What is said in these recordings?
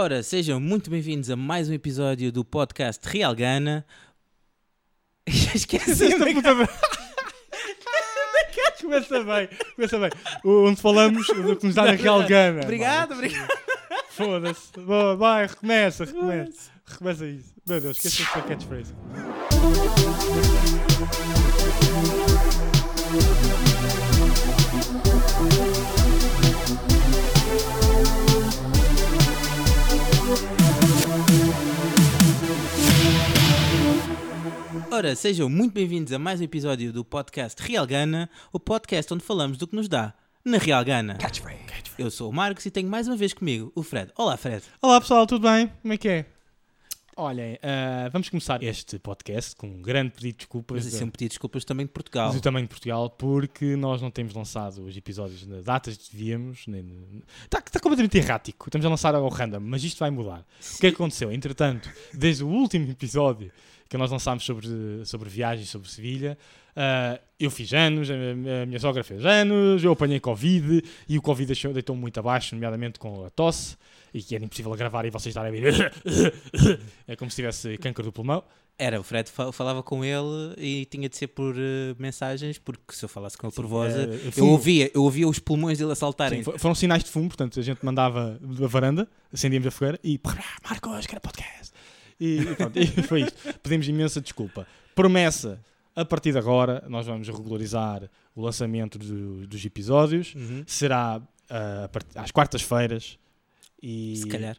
Ora, sejam muito bem-vindos a mais um episódio do podcast Real Gana. Esqueci Esta puta bem. Começa bem, começa bem. Onde falamos do que nos dá na Real Gana. Obrigado, obrigado. Foda-se. Boa, vai, recomeça, recomeça. Recomeça isso. Meu Deus, esqueci esta catchphrase. Ora, sejam muito bem-vindos a mais um episódio do podcast Real Gana, o podcast onde falamos do que nos dá na Real Gana. Eu sou o Marcos e tenho mais uma vez comigo o Fred. Olá, Fred. Olá pessoal, tudo bem? Como é que é? Olhem, ah, vamos começar este podcast com um grande pedido de desculpas. Mas sempre pedir desculpas também de Portugal. do tamanho de Portugal, porque nós não temos lançado os episódios nas datas que devíamos. Está tá completamente errático. Estamos a lançar ao random, mas isto vai mudar. O que é que aconteceu? Entretanto, desde o último episódio que nós lançámos sobre, sobre viagens, sobre Sevilha, ah, eu fiz anos, a, a minha sogra fez anos, eu apanhei Covid e o Covid deitou-me muito abaixo, nomeadamente com a tosse, e que era impossível gravar e vocês estarem a ver. É como se tivesse câncer do pulmão. Era, o Fred fa- falava com ele e tinha de ser por eh, mensagens, porque se eu falasse com ele por voz, eh, eh, eu ouvia, eu ouvia os pulmões dele a saltarem. Sim, fo- foram sinais de fumo, portanto a gente mandava da varanda, acendíamos a fogueira e Marcos, que era podcast. E, e pronto, e foi isto. Pedimos imensa desculpa. Promessa, a partir de agora nós vamos regularizar o lançamento do- dos episódios. Uhum. Será part- às quartas-feiras. E... Se calhar.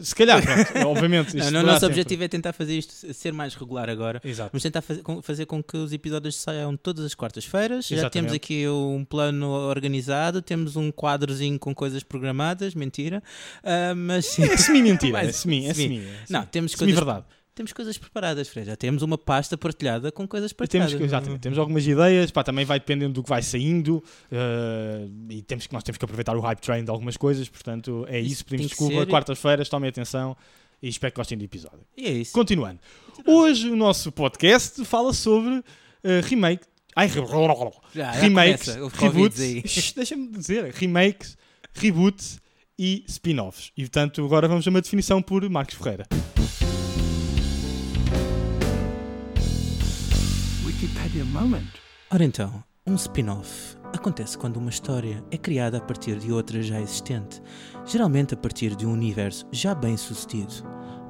Se calhar, pronto. Obviamente. Não, o nosso sempre- objetivo é tentar fazer isto ser mais regular agora. Exato. Vamos tentar fazer com, fazer com que os episódios saiam todas as quartas-feiras. Já temos aqui um plano organizado, temos um quadrozinho com coisas programadas, mentira. Ah, mas sim. É semi-mentira. Mas- É semi. É semi. é Não, temos coisas, Semi-verdade. Temos coisas preparadas, Fred. Já temos uma pasta partilhada com coisas Temos, partilhadas. que- exatamente, temos algumas ideias, pá, também vai dependendo do que vai saindo eh, e temos que, nós temos que aproveitar o hype train de algumas coisas, portanto é Isso pedimos desculpa, ser. quartas-feiras, tomem atenção e espero que gostem do episódio. E é isso. Continuando, hoje o nosso podcast fala sobre eh, remake, ai, Já, já remakes, começa, reboots, deixa-me dizer, remakes, reboots e spin-offs. E portanto agora vamos a uma definição por Marcos Ferreira. Ora então, um spin-off acontece quando uma história é criada a partir de outra já existente, geralmente a partir de um universo já bem sucedido.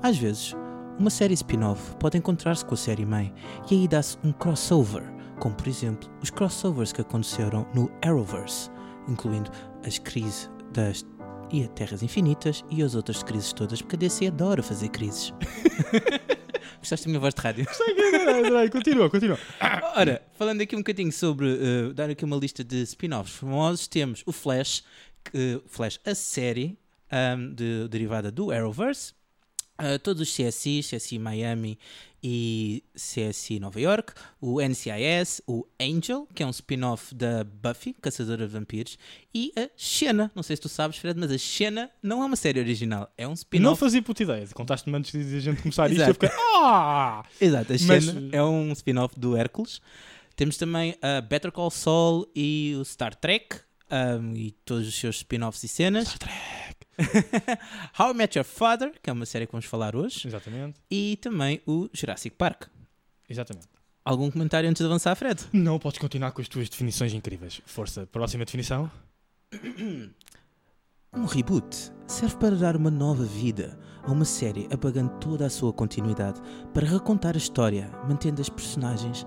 Às vezes, uma série spin-off pode encontrar-se com a série mãe e aí dá-se um crossover, como por exemplo os crossovers que aconteceram no Arrowverse, incluindo as crises das e a Terras Infinitas e as outras crises todas, porque a DC adora fazer crises. Gostaste da minha voz de rádio? continua, continua. Ora, falando aqui um bocadinho sobre, eh, dar aqui uma lista de spin-offs famosos, temos o Flash, que, Flash, a série ahm, de- derivada do Arrowverse, ah, todos os CSIs, CSI Miami e CSI Nova York, o NCIS, o Angel, que é um spin-off da Buffy, Caçadora de Vampiros, e a Xena, não sei se tu sabes, Fred, mas a Xena não é uma série original, é um Não spin-off. fazia puta ideia. Contaste-me antes de a gente começar isto. Eu fiquei. Ah! Exato, a Mas- Xena é um spin-off do Hércules. Temos também a Better Call Saul e o Star Trek um, e todos os seus spin-offs e cenas. Star Trek. How I Met Your Father, que é uma série que vamos falar hoje. Exatamente. E também o Jurassic Park. Exatamente. Algum comentário antes de avançar, Fred? Não podes continuar com as tuas definições incríveis. Força, próxima definição. Um reboot serve para dar uma nova vida a uma série apagando toda a sua continuidade para recontar a história, mantendo as personagens,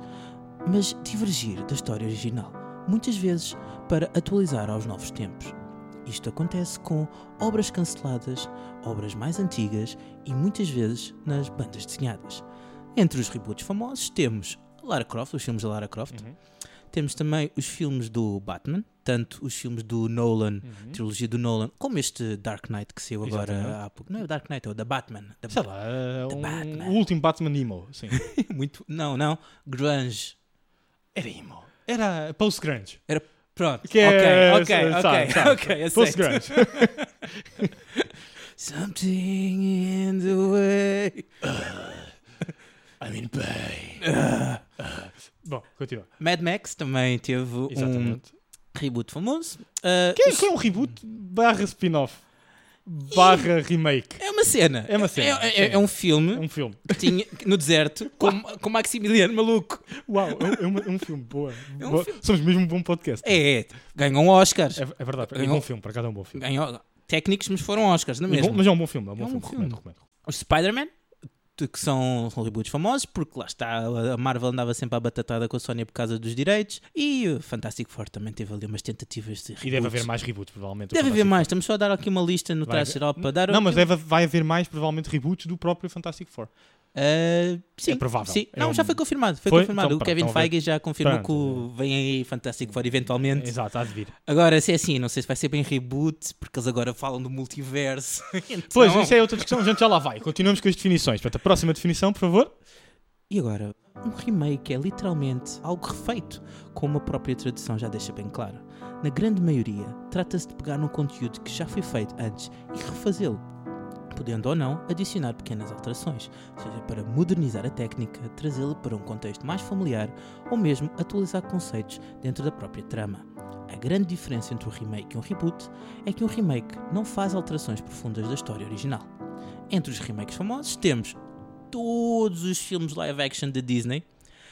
mas divergir da história original, muitas vezes para atualizar aos novos tempos. Isto acontece com obras canceladas, obras mais antigas e muitas vezes nas bandas desenhadas. Entre os reboots famosos temos Lara Croft, os filmes da Lara Croft, Uhum. temos também os filmes do Batman, tanto os filmes do Nolan, Uhum. trilogia do Nolan, como este Dark Knight que saiu agora Exatamente. há pouco. Não é o Dark Knight, é o da Batman. Da Sei lá, The um- Batman. o último Batman Emo. Sim. Muito. Não, não. Grunge. Era Emo. Era post-grunge. Pronto. Que é- ok, ok, sabe, ok, sabe. ok, aceito. Post-grunge. Something in the way. I'm in pain. Bom, continua. Mad Max também teve um Exatamente. reboot famoso. Uh, Que é, que é um reboot barra spin-off? Barra remake. É uma cena. É uma cena, É, é- é um filme É um filme. que tinha no deserto com, com Maximiliano maluco. Uau, é, um- é um filme, boa. É um Boa. Somos mesmo um bom podcast. É, é. Ganham Oscars. É, é verdade, é um Ganhou- bom filme, por acaso é um bom filme. Ganhou técnicos, mas foram Oscars, não é É mesmo? mas é um bom filme, é um bom É um filme, filme. recomendo, recomendo. Os Spider-Man, de- que são, reboots famosos, porque lá está, a Marvel andava sempre à batatada com a Sony por causa dos direitos, e o Fantastic Four também teve ali umas tentativas de reboots. E deve haver mais reboots, provavelmente. Deve haver mais, estamos só a dar aqui uma lista no geral para dar... Não, mas deve, vai haver mais, provavelmente, reboots do próprio Fantastic Four. Uh, sim, É provável. Sim. É Não, um- já foi confirmado. Foi, Foi? confirmado. Então, o pronto, Kevin ver. Feige já confirmou Pronto. que vem aí Fantastic Four eventualmente. Exato, há de vir. Agora, se é assim, não sei se vai ser bem reboot, porque eles agora falam do multiverso. Então- Pois, isso é outra discussão, a gente já lá vai. Continuamos com as definições. Portanto, a próxima definição, por favor. E agora, um remake é literalmente algo refeito, como a própria tradução já deixa bem claro. Na grande maioria, trata-se de pegar num conteúdo que já foi feito antes e refazê-lo, podendo ou não adicionar pequenas alterações, seja para modernizar a técnica, trazê-la para um contexto mais familiar ou mesmo atualizar conceitos dentro da própria trama. A grande diferença entre um remake e um reboot é que um remake não faz alterações profundas da história original. Entre os remakes famosos temos todos os filmes live action da Disney.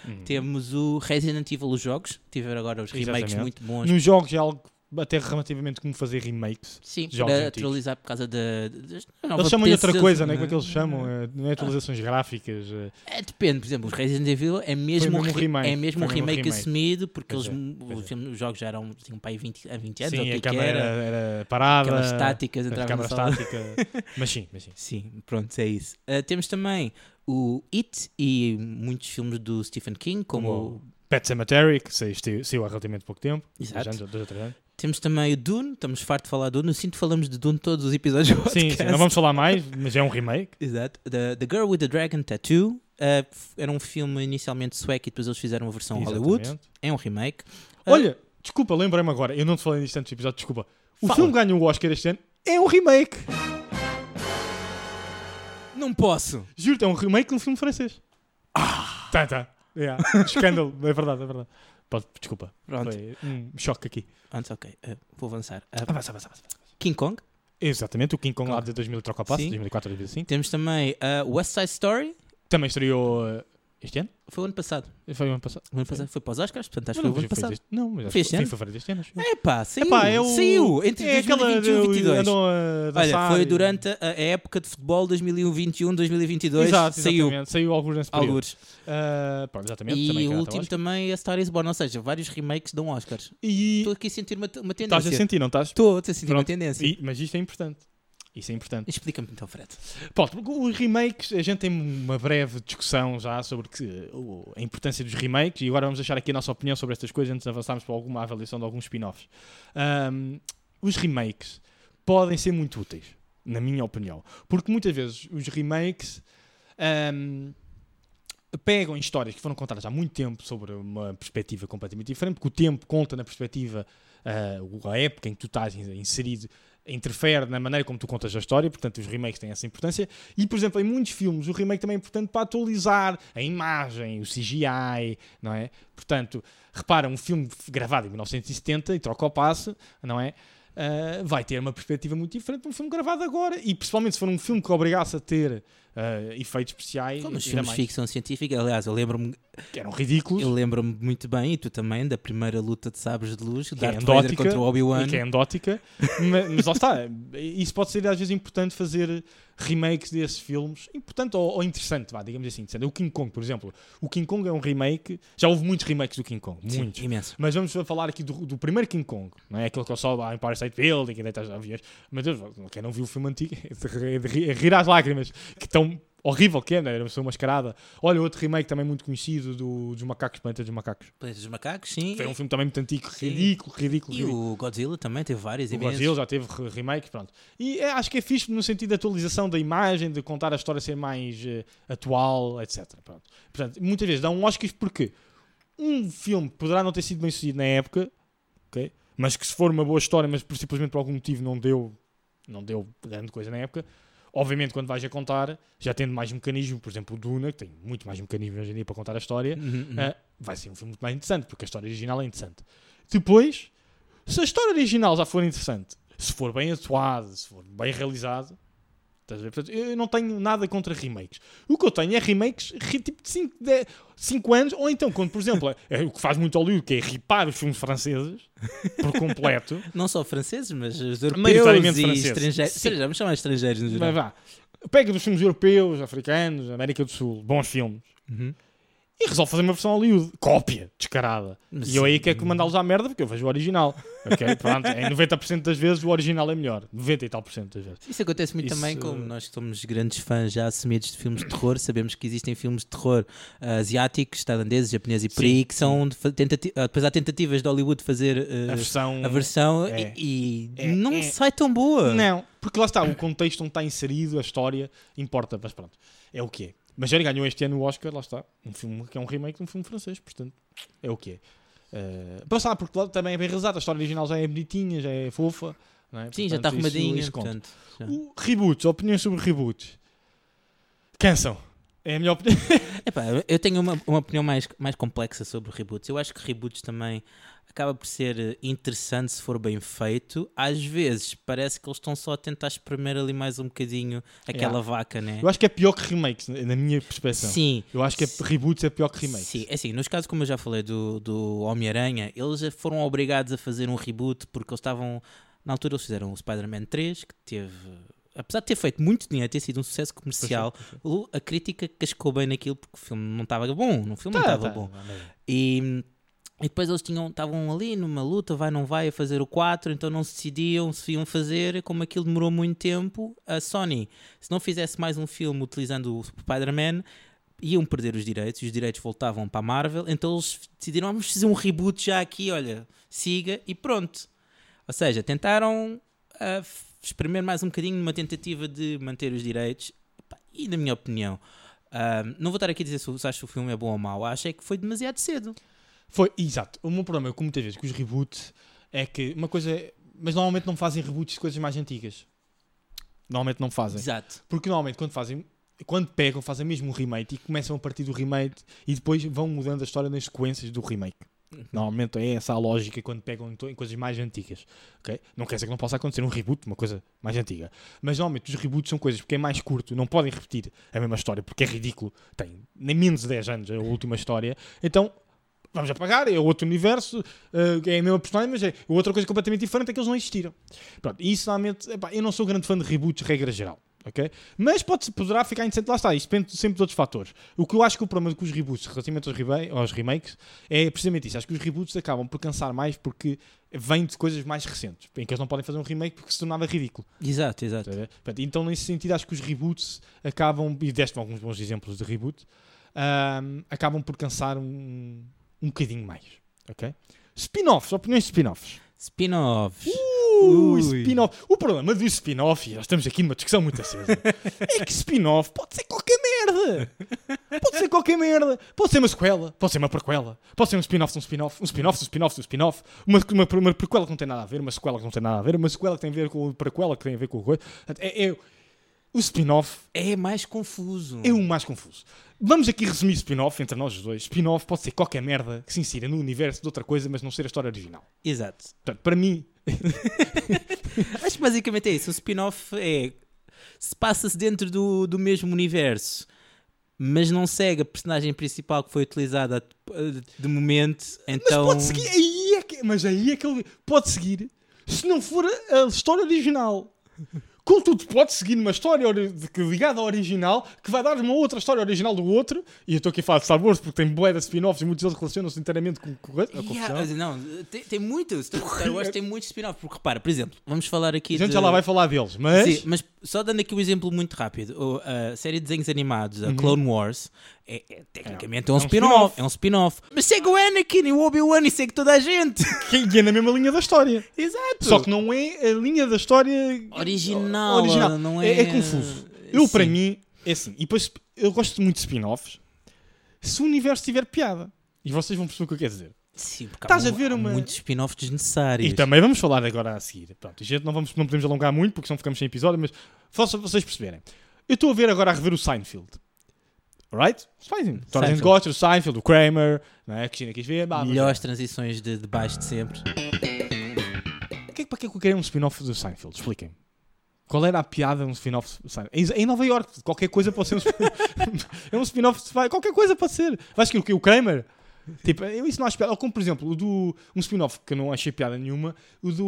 Hum. Temos o Resident Evil, os jogos. Tiveram agora os remakes Exatamente. muito bons. Nos jogos é algo até relativamente como fazer remakes. Sim, jogos para atualizar por causa da. Eles chamam de outra coisa, não é? Como é que eles chamam? É, Não é atualizações gráficas. é- É, depende, por exemplo, os Resident Evil é mesmo, um re- remake, é mesmo um remake, remake. assumido, porque Pois eles, é, os, é. os jogos já eram tinham para aí 20, há 20 anos, ou o Sim, que a é câmera era. era, parada. Aquelas estáticas a entravam câmera estática. mas sim, mas sim. Sim, pronto, é isso. Ah, temos também o It e muitos filmes do Stephen King, como. Como Pet Cemetery, que saiu, saiu há relativamente pouco tempo. Exato. Dois ou três anos. Temos também o Dune, estamos farto de falar de Dune. Eu sinto que falamos de Dune todos os episódios do Sim, sim, podcast. não vamos falar mais, mas é um remake. Exato. The, The Girl with the Dragon Tattoo. f- era um filme inicialmente sueco e depois eles fizeram uma versão Hollywood. Exatamente. É um remake. Ah, Olha, desculpa, lembrei-me agora. Eu não te falei disto antes do episódio, desculpa. O Fala. filme ganhou o Oscar este ano é um remake. Não posso! Juro-te, é um remake de um filme francês. Ah! Tá, tá. Yeah. Escândalo, é verdade, é verdade. Pode, desculpa, Pronto, foi um choque aqui. antes, ok. ah, vou avançar. Ah, Avança, avança, avança. King Kong. Exatamente, o King Kong lá Kong. de 2000 troca o passo, Sim. 2004 a 2005. Temos também ah, West Side Story. Também estreou uh, este ano? Foi o ano passado. Foi o ano passado? O ano passado foi para os Oscars, portanto acho que foi o ano passado. deste- Não, mas Foi este foi em ano? fevereiro deste ano. É pá, saiu. Epá, Saiu entre é aquela 2021 e do- 2022. andam a Olha, foi durante a, a época de futebol 2021-2022. Exato, saiu. Saiu alguns nesse período. Alguns. Ah, pronto, exatamente. E também o último também é a Star is Born, ou seja, vários remakes dão Oscars. E Estou aqui a sentir uma, uma estás a tendência. sentir, não estás? Estou a sentir uma Pronto. tendência. E- mas isto é importante. Isso é importante. Explica-me então, Fred. Pronto, os remakes, a gente tem uma breve discussão já sobre que- a importância dos remakes e agora vamos deixar aqui a nossa opinião sobre estas coisas antes de avançarmos para alguma avaliação de alguns spin-offs. Ahm, os remakes podem ser muito úteis, na minha opinião, porque muitas vezes os remakes ahm, pegam em histórias que foram contadas há muito tempo sobre uma perspectiva completamente diferente, porque o tempo conta na perspectiva, ah, a época em que tu estás inserido interfere na maneira como tu contas a história, portanto os remakes têm essa importância. E, por exemplo, em muitos filmes o remake também é importante para atualizar a imagem, o CGI, não é? Portanto, repara, um filme gravado em 1970 e troca o passe, não é? Ah, vai ter uma perspectiva muito diferente de um filme gravado agora. E principalmente se for um filme que obrigasse a ter ah, efeitos especiais, Como os filmes de ficção científica, aliás, eu lembro-me que eram ridículos. eu lembro-me muito bem, e tu também, da primeira luta de sabres de luz, é Darth Vader endótica, contra o Obi-Wan. que é endótica, mas, mas lá está, isso pode ser às vezes importante fazer remakes desses filmes, importante ou, ou interessante, vá, digamos assim. interessante. O King Kong, por exemplo, o King Kong é um remake, já houve muitos remakes doKing Kong, Sim, muitos. imenso. Mas vamos falar aqui do, do primeiro King Kong, não é aquele que eu só a Empire State Building, que deita os aviões. Mas Deus, quem não viu o filme antigo, é de rir- às lágrimas, que tão horrível que é, né? era uma pessoa mascarada. Olha, outro remake também muito conhecido do, dos Macacos, Planeta dos Macacos. Planeta dos Macacos, sim. Foi um filme também muito antigo, Sim. ridículo, ridículo, E ridículo. o Godzilla também teve vários O imensos. Brasil já teve re- remake, pronto. E é, acho que é fixe no sentido de atualização da imagem, de contar a história ser mais eh, atual, etc. Pronto. Portanto, muitas vezes dá um Oscar porque um filme poderá não ter sido bem sucedido na época, ok? mas que se for uma boa história, mas simplesmente por algum motivo não deu, não deu grande coisa na época, obviamente quando vais a contar, já tendo mais mecanismo, por exemplo o Duna, que tem muito mais mecanismo hoje em dia para contar a história, Uhum, uhum. ah, vai ser um filme muito mais interessante, porque a história original é interessante. Depois, se a história original já for interessante, Se for bem atuado, se for bem realizado. Portanto, eu não tenho nada contra remakes. O que eu tenho é remakes tipo de 5 anos, ou então, quando, por exemplo, é o que faz muito Hollywood, que é ripar os filmes franceses por completo. Não só franceses, mas os europeus e franceses. estrangeiros. Sim. Vamos chamar estrangeiros no Mas geral. vá, pega dos filmes europeus, africanos, América do Sul, bons filmes, Uhum. E resolve fazer uma versão Hollywood. Cópia, descarada. Mas E eu aí quero mandá-los à merda porque eu vejo o original. Ok? Pronto, em 90% das vezes o original é melhor. 90 e tal por cento das vezes. Isso acontece muito Isso- também, como nós que somos grandes fãs já assumidos de filmes de terror, sabemos que existem filmes de terror ah, asiáticos, tailandeses, japoneses e por aí, que são tentati- ah, depois há tentativas de Hollywood de fazer ah, A versão. a versão é. e, e É, não é. sai tão boa. Não, porque lá está, o contexto onde está inserido, a história, importa, mas pronto, é o que é. Mas já ganhou este ano o Oscar, lá está, um filme que é um remake de um filme francês, portanto, é o que é. Uh, mas lá, porque lá também é bem realizado, a história original já é bonitinha, já é fofa. é? Sim, já está Portanto, isso- arrumadinha. isso conta. portanto. O reboots, opiniões sobre reboots. Cansam. É a minha opinião. Epá, eu tenho uma, uma opinião mais, mais complexa sobre reboots. Eu acho que reboots também acaba por ser eh, interessante se for bem feito. Às vezes parece que eles estão só a tentar espremer ali mais um bocadinho aquela Yeah. vaca, né? Eu acho que é pior que remakes, na minha perspectiva. Sim. Eu acho que é, reboots é pior que remakes. Sim, é assim, nos casos como eu já falei do, do Homem-Aranha, eles já foram obrigados a fazer um reboot porque eles estavam. Na altura eles fizeram o Spider-Man 3, que teve. Apesar de ter feito muito dinheiro, ter sido um sucesso comercial, a crítica cascou bem naquilo porque o filme não estava bom. O filme não Tá, estava tá, bom. tá, tá. E, e depois eles tinham estavam ali numa luta, vai, não vai, a fazer o 4, então não se decidiam se iam fazer. Como aquilo demorou muito tempo, a Sony, se não fizesse mais um filme utilizando o Spider-Man, iam perder os direitos, e os direitos voltavam para a Marvel, então eles decidiram, vamos fazer um reboot já aqui, olha, siga e pronto. Ou seja, tentaram ah, f- espremer mais um bocadinho numa tentativa de manter os direitos. E na minha opinião, ah, não vou estar aqui a dizer se, se acho que o filme é bom ou mau, acho é que foi demasiado cedo. Foi, exato. O meu problema, como muitas vezes, com os reboots é que uma coisa. é- Mas normalmente não fazem reboots de coisas mais antigas. Normalmente não fazem. Exato. Porque normalmente quando fazem. Quando pegam, fazem mesmo um remake e começam a partir do remake e depois vão mudando a história nas sequências do remake. Normalmente é essa a lógica quando pegam em, coisas mais antigas. ok? Não quer dizer que não possa acontecer um reboot, uma coisa mais antiga. Mas normalmente os reboots são coisas porque é mais curto, não podem repetir a mesma história porque é ridículo. Tem nem menos de 10 anos a última história. Então vamos apagar, é outro universo, eh, é a mesma personagem, mas é outra coisa completamente diferente é que eles não existiram. Pronto, e isso normalmente, epá, eu não sou grande fã de reboots, regra geral. ok? Mas pode, poderá ficar interessante, lá está, isto depende sempre de outros fatores. O que eu acho que o problema com os reboots relativamente aos, reba- aos remakes é precisamente isso. Acho que os reboots acabam por cansar mais porque vêm de coisas mais recentes, em que eles não podem fazer um remake porque se tornava ridículo. Exato, exato. Então, nesse sentido, acho que os reboots acabam, e deste alguns bons exemplos de reboot, ahm, acabam por cansar um, um bocadinho mais. Ok? Spin-offs, opiniões de spin-offs. Spin-offs. Uh, spin-off. O problema do spin-off, e nós estamos aqui numa discussão muito acesa, é que spin-off pode ser qualquer merda. Pode ser qualquer merda. Pode ser uma sequela, pode ser uma prequela, pode ser um spin-off de um spin-off, um spin-off de um spin-off de um spin-off, uma, uma, uma prequela que não tem nada a ver, uma sequela que não tem nada a ver, uma sequela que tem a ver com a prequela que tem a ver com o coisa. É, é- o spin-off É mais confuso. é o mais confuso. Vamos aqui resumir spin-off entre nós os dois. Spin-off pode ser qualquer merda que se insira no universo de outra coisa, mas não ser a história original. Exato. Portanto, para mim, Acho que basicamente é isso. Um spin-off é. Se passa-se dentro do, do mesmo universo, mas não segue a personagem principal que foi utilizada de momento, então. Mas pode seguir, aí é que, mas aí é que ele pode seguir se não for a história original. Contudo, pode seguir numa história ligada ao original que vai dar uma outra história original do outro. E eu estou aqui a falar de Star Wars porque tem bué de spin-offs e muitos deles relacionam-se inteiramente com, a Yeah, não, tem, tem muito. Star Wars tem muitos spin-offs. Porque repara, por exemplo, vamos falar aqui. A gente de... já lá vai falar deles, mas. Sim, mas só dando aqui um exemplo muito rápido, a série de desenhos animados, a Clone Wars, é, é- tecnicamente é, um Uhum. É um spin-off, spin-off. é um spin-off. Mas segue o Anakin e o Obi-Wan e segue toda a gente. Que é na mesma linha da história. Exato. Só que não é a linha da história Original, original. não é, é- confuso. Eu, para Sim. mim, é assim. E depois, eu gosto muito de spin-offs se o universo tiver piada. E vocês vão perceber o que eu quero dizer. Sim, porque Estás há a ver uma- muitos spin-offs desnecessários. E também vamos falar agora a seguir. Pronto, gente, não, vamos, não podemos alongar muito porque senão ficamos sem episódio, mas só para vocês perceberem. Eu estou a ver agora a rever o Seinfeld. Alright? Seinfeld. Toda a gente gosta do Seinfeld, do Kramer, não é? A Cristina quis ver. Bah, Melhores transições de, de baixo de sempre. O que é para que é que eu queria um spin-off do Seinfeld? Expliquem-me. Qual era a piada de um spin-off do? Em, Nova York, qualquer coisa pode ser um spin É um spin-off, qualquer coisa pode ser. Vais que o que? O Kramer? Tipo, eu isso não acho piada. Ou como, por exemplo, o do, um spin-off que eu não achei piada nenhuma, o do,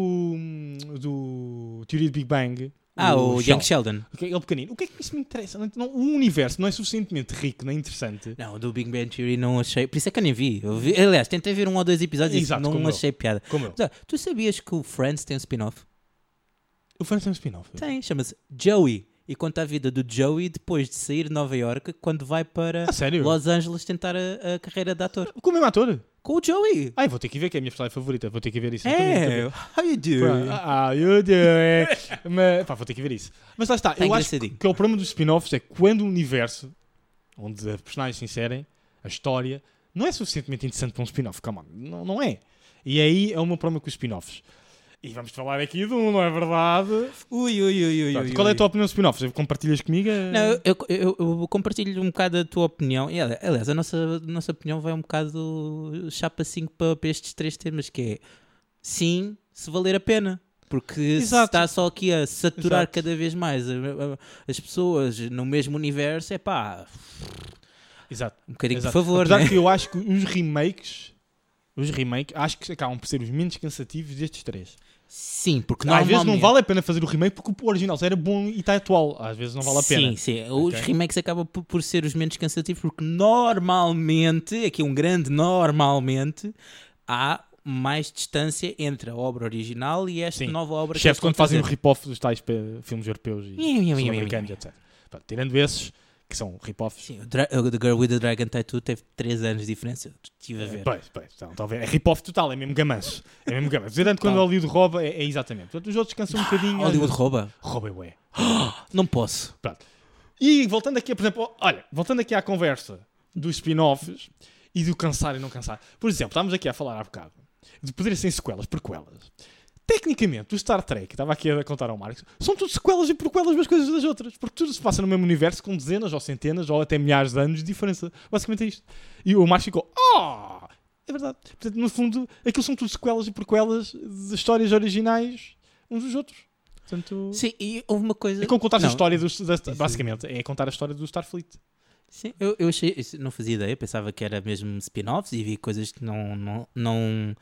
o do Teoria de Big Bang. Ah, o, Shell. Young Sheldon. Ele pequenino. O que é que isso me interessa? Não- não- o universo não é suficientemente rico nem interessante. Não, o do Big Bang Theory não achei. Por isso é que eu nem vi. Eu vi- aliás, tentei ver um ou dois episódios Exato, e não como eu. achei piada. Como eu. Ah, Tu sabias que o Friends tem um spin-off? O Friends tem um spin-off. Tem, chama-se Joey. E conta a vida do Joey depois de sair de Nova York quando vai para Ah, sério? Los Angeles tentar a, a carreira de ator. Com o mesmo ator? Com o Joey. Ai, vou ter que ver, que é a minha personagem favorita. Vou ter que ver isso. É, how you doing? Ah, you do it. Mas, pá, vou ter que ver isso. Mas lá está, Tá eu acho que, engraçadinho. que é o problema dos spin-offs é quando o universo onde as personagens se inserem, a história, não é suficientemente interessante para um spin-off. Come on, não, não é. E aí é o meu problema com os spin-offs. E vamos falar aqui de um, não é verdade? Ui, ui, ui, ui, Pronto, ui, qual é a tua opinião dos spin-offs? Compartilhas comigo? Não, eu, eu, eu compartilho um bocado a tua opinião. E, ali- aliás, a nossa, a nossa opinião vai um bocado chapa 5 para, para estes três temas, que é sim, se valer a pena. Porque se Exato. está só aqui a saturar Exato. cada vez mais as pessoas no mesmo universo, é pá, Exato. um bocadinho Exato. por favor, Apesar né? que eu acho que os remakes, os remakes, acho que acabam por ser os menos cansativos destes três. Sim, porque Às vezes não normalmente- vale a pena fazer o remake porque o original era bom e está atual. Às vezes não vale a pena. Sim, sim. Os Ok. remakes acabam por, por ser os menos cansativos porque normalmente, aqui um grande normalmente, há mais distância entre a obra original e esta Sim. nova obra Exceto eles quando fazem o rip-off dos tais filmes europeus e sul-americanos, etc. Pronto, tirando esses, que são rip-offs. Sim, o, The Girl with the Dragon Tattoo teve 3 anos de diferença. Estive a ver. Pois, pois, então, ver. É rip-off total, é mesmo gamanço. É mesmo gamanço. Tirando quando o. Hollywood rouba, é, é exatamente. Portanto, os outros cansam um bocadinho. Hollywood rouba? Rouba, ué. Não posso. E voltando aqui, por exemplo, olha, voltando aqui à conversa dos spin-offs e do cansar e não cansar. Por exemplo, estávamos aqui a falar há bocado de poder ser sequelas, prequelas. Tecnicamente, o Star Trek, estava aqui a contar ao Marcos, são tudo sequelas e prequelas umas coisas das outras, porque tudo se passa no mesmo universo com dezenas ou centenas ou até milhares de anos de diferença. Basicamente é isto. E o Marcos ficou, oh! É verdade. Portanto, no fundo, aquilo são tudo sequelas e prequelas de histórias originais uns dos outros. Portanto, Sim, e houve uma coisa. é como contar a história dos, da, basicamente, é contar a história do Starfleet. Sim, eu, eu achei, não fazia ideia, pensava que era mesmo spin-offs e vi coisas que não, não, não,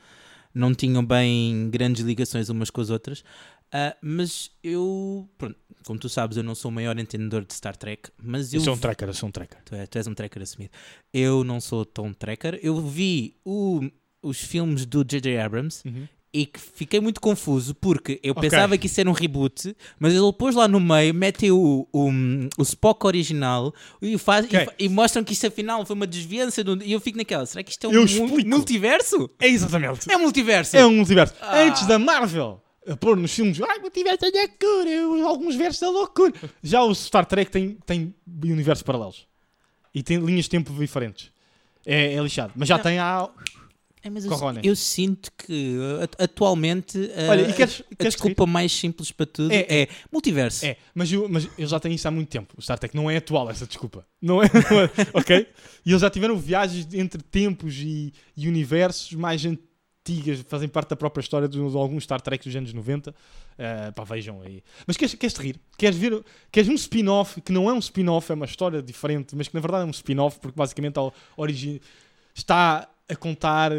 não tinham bem grandes ligações umas com as outras. Ah, mas eu, pronto, como tu sabes, eu não sou o maior entendedor de Star Trek, mas eu. Eu sou um tracker, eu sou um tracker. tu, é- tu és um tracker assumido. Eu não sou tão tracker. Eu vi o- os filmes do J.J. Abrams e que fiquei muito confuso porque eu Ok. pensava que isso era um reboot, mas ele pôs lá no meio, mete o, o, o Spock original e, faz, e Ok. fa- e, mostram que isto afinal foi uma desviança do- e eu fico naquela, será que isto é um explico. multiverso? É exatamente. É um multiverso! É um multiverso. Ah. Antes da Marvel a pôr nos filmes, ai, multiverso é loucura, alguns versos da loucura. Já o Star Trek tem, tem universos paralelos e tem linhas de tempo diferentes. É, é lixado. Mas já Não. tem há. É, mas eu, eu sinto que uh, at- atualmente uh, Olha, e queres- a, a queres desculpa mais simples para tudo É, é, multiverso. É, mas eu, mas eu já tenho isso há muito tempo. O Star Trek não é atual, essa desculpa. Não é, não é, ok? E eles já tiveram viagens entre tempos e, e universos mais antigas, fazem parte da própria história de alguns Star Trek dos anos 90. Uh, pá, vejam aí. Mas queres, queres te rir? Queres ver? Queres um spin-off que não é um spin-off, é uma história diferente, mas que na verdade é um spin-off porque basicamente a origem está a contar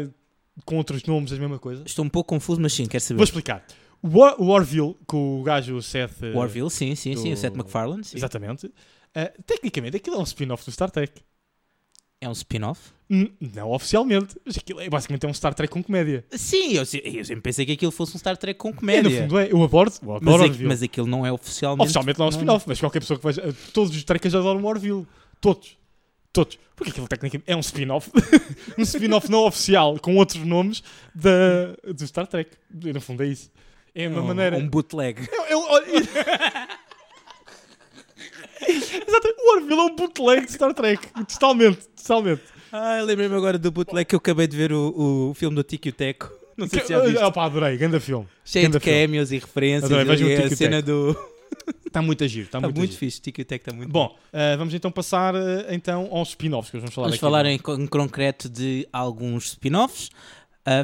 com outros nomes a mesma coisa? Estou um pouco confuso, mas sim, quero saber. Vou explicar. O War- o Orville, com o gajo o Seth. uh, Orville, sim, sim, sim, do- o Seth MacFarlane, sim. Exatamente. Uh, tecnicamente, aquilo é um spin-off do Star Trek. É um spin-off? Não oficialmente, mas aquilo é, basicamente é um Star Trek com comédia. Sim, eu, eu sempre pensei que aquilo fosse um Star Trek com É, no comédia. fundo é. Eu adoro, eu adoro mas, é, Orville. mas aquilo não é oficialmente. Oficialmente não é um spin-off, mas qualquer pessoa que veja. Todos os Trekkers adoram Orville. Todos. Todos. Porque aquilo tecnicamente é um spin-off. um spin-off não oficial, com outros nomes da, do Star Trek. E, No fundo é isso. É uma um, maneira. Um bootleg. Eu, eu, olha- Exato, o Orville é um bootleg de Star Trek. Totalmente, totalmente. Ah, lembrei-me agora do bootleg que eu acabei de ver o, o filme do Tiki Teco. Não sei se já viste. Pá, adorei, grande filme. Cheio de grande filme. cameos e referências. Adorei, e a cena do. Está muito a giro, está Está muito, muito, fixe. Tiki Teco está muito Bom, ah, vamos então passar ah, então aos spin-offs que hoje vamos falar Vamos aqui. falar em, em concreto de alguns spin-offs.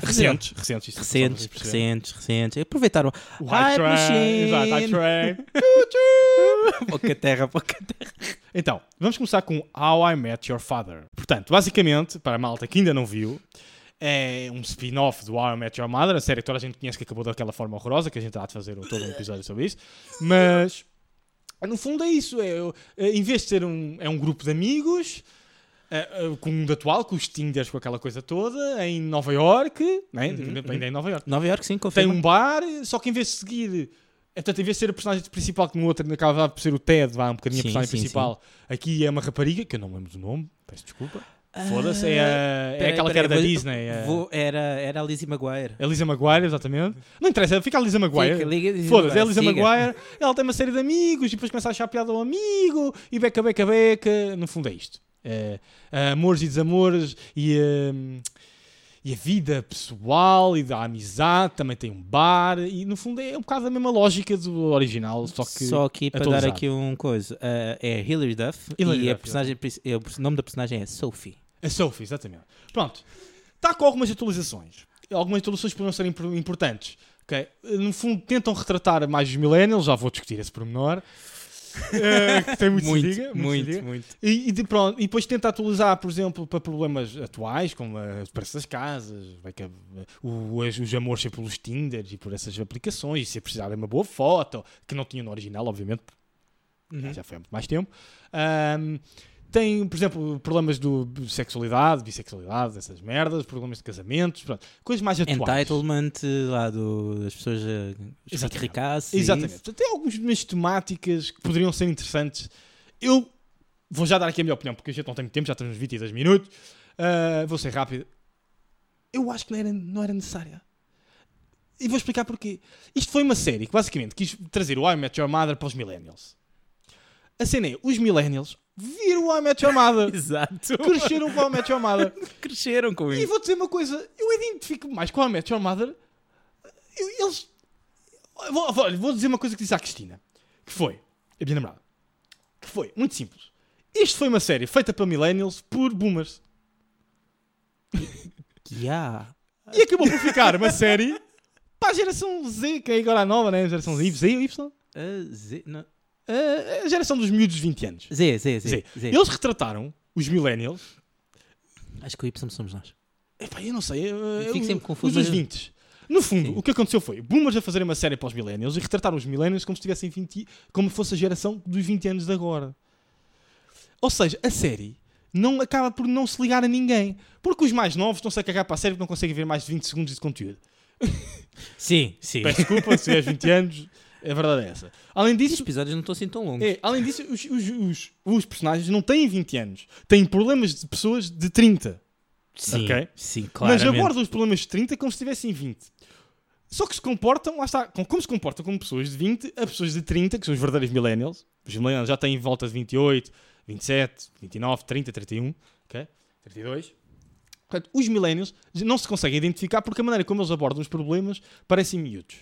Fizeram- Recentes, recentes, isso recentes, perceber. recentes, recentes. Aproveitaram O Hype Machine. exato, Hype Train. pouca terra, pouca terra. Então, vamos começar com How I Met Your Father. Portanto, basicamente, para a malta que ainda não viu, é um spin-off do How I Met Your Mother, a série que toda a gente conhece que acabou daquela forma horrorosa, que a gente há de fazer um- todo um episódio sobre isso. Mas, no fundo, é isso. É, é, em vez de ser um, é um grupo de amigos, é, é, com o mundo atual, com os Tinders, com aquela coisa toda, em Nova York, né? Uhum, ainda é em Nova York. Nova York, sim, Tem confirma. um bar, só que em vez de seguir. é, Portanto, em vez de ser a personagem principal, que no outro acaba por ser o Ted, vá um bocadinho Sim, a personagem sim, principal, aqui é uma rapariga, que eu não lembro do nome, peço desculpa. Ah, Foda-se, é, a- é peraí, aquela que peraí, era da vou- Disney. é- vou- era, era a Lizzie Maguire. É a Lisa Maguire, exatamente. Não interessa, fica a Lisa Maguire. Lizzie Foda-se, é a Lisa siga. Maguire. Ela tem uma série de amigos e depois começa a achar piada ao amigo e beca, beca, beca. No fundo é isto. É, amores e desamores e, hum, e a vida pessoal e da amizade. Também tem um bar e no fundo é um bocado a mesma lógica do original, só que. Só aqui para dar atualizado. aqui um coisa. ah, é Hilary Duff Hilary e a Duff, personagem, princi- é, o nome da personagem é Sophie. A Sophie, exatamente. Pronto. Está com algumas atualizações. Algumas atualizações poderiam ser impor- importantes. ok? No fundo, tentam retratar mais os millennials. Já vou discutir esse pormenor. Que tem muito, Muito, diga, muito, muito, diga. muito. E, e de- pronto, e depois tenta atualizar, por exemplo, para problemas atuais, como os preços das casas, que, o- os, os amores ser pelos Tinders e por essas aplicações, e se precisar de uma boa foto, que não tinha no original, obviamente, Uhum. já foi há muito mais tempo. Tem, por exemplo, problemas de sexualidade, bissexualidade, essas merdas, problemas de casamentos, pronto, coisas mais atuais. Entitlement lá do, das pessoas uh, os Exatamente. tem algumas temáticas que poderiam ser interessantes. Eu vou já dar aqui a minha opinião, porque a gente não tem muito tempo, já estamos nos 22 minutos. Ah, vou ser rápido. Eu acho que não era, não era necessária. E vou explicar porquê. Isto foi uma série que basicamente quis trazer o I Met Your Mother para os Millennials. A cena é, os Millennials viram o I Met Your Mother. Exato. cresceram com o I Met Your Mother. Cresceram com E isso. vou dizer uma coisa, eu identifico mais com a Met Your Mother. Eu- eles. Vou, vou, vou dizer uma coisa que disse à Cristina, que foi, a minha namorada, que foi, muito simples. Isto foi uma série feita para millennials por boomers. Yeah. E acabou por ficar uma série para a geração Z, que é agora a nova, né? A geração Z, Z ou Y? Uh, Z, não. A- a geração dos miúdos de 20 anos. Z, Z, Z, Z. Eles retrataram os millennials. Acho que o Y somos nós. Epá, eu não sei. Eu, fico eu- sempre confuso, Os mas- 20. No fundo, Sim. o que aconteceu foi boomers a fazerem uma série para os millennials e retrataram os millennials como se tivessem 20, como fosse a geração dos 20 anos de agora. Ou seja, a série não acaba por não se ligar a ninguém. Porque os mais novos estão-se a cagar para a série porque não conseguem ver mais de 20 segundos de conteúdo. Sim, sim. Peço desculpa se tiveres 20 anos, a verdade é essa. Além Os disso, episódios não estão assim tão longos. é, além disso os, os- os- os personagens não têm 20 anos. Têm problemas de pessoas de 30. Sim, ok. sim, Mas claramente. abordam os problemas de 30 como se tivessem 20. Só que se comportam, lá está, com- como se comportam como pessoas de 20 a pessoas de 30, que são os verdadeiros millennials. Os millennials já têm em volta de 28, 27, 29, 30, 31, ok? 32. Portanto, os millennials não se conseguem identificar porque a maneira como eles abordam os problemas parecem miúdos.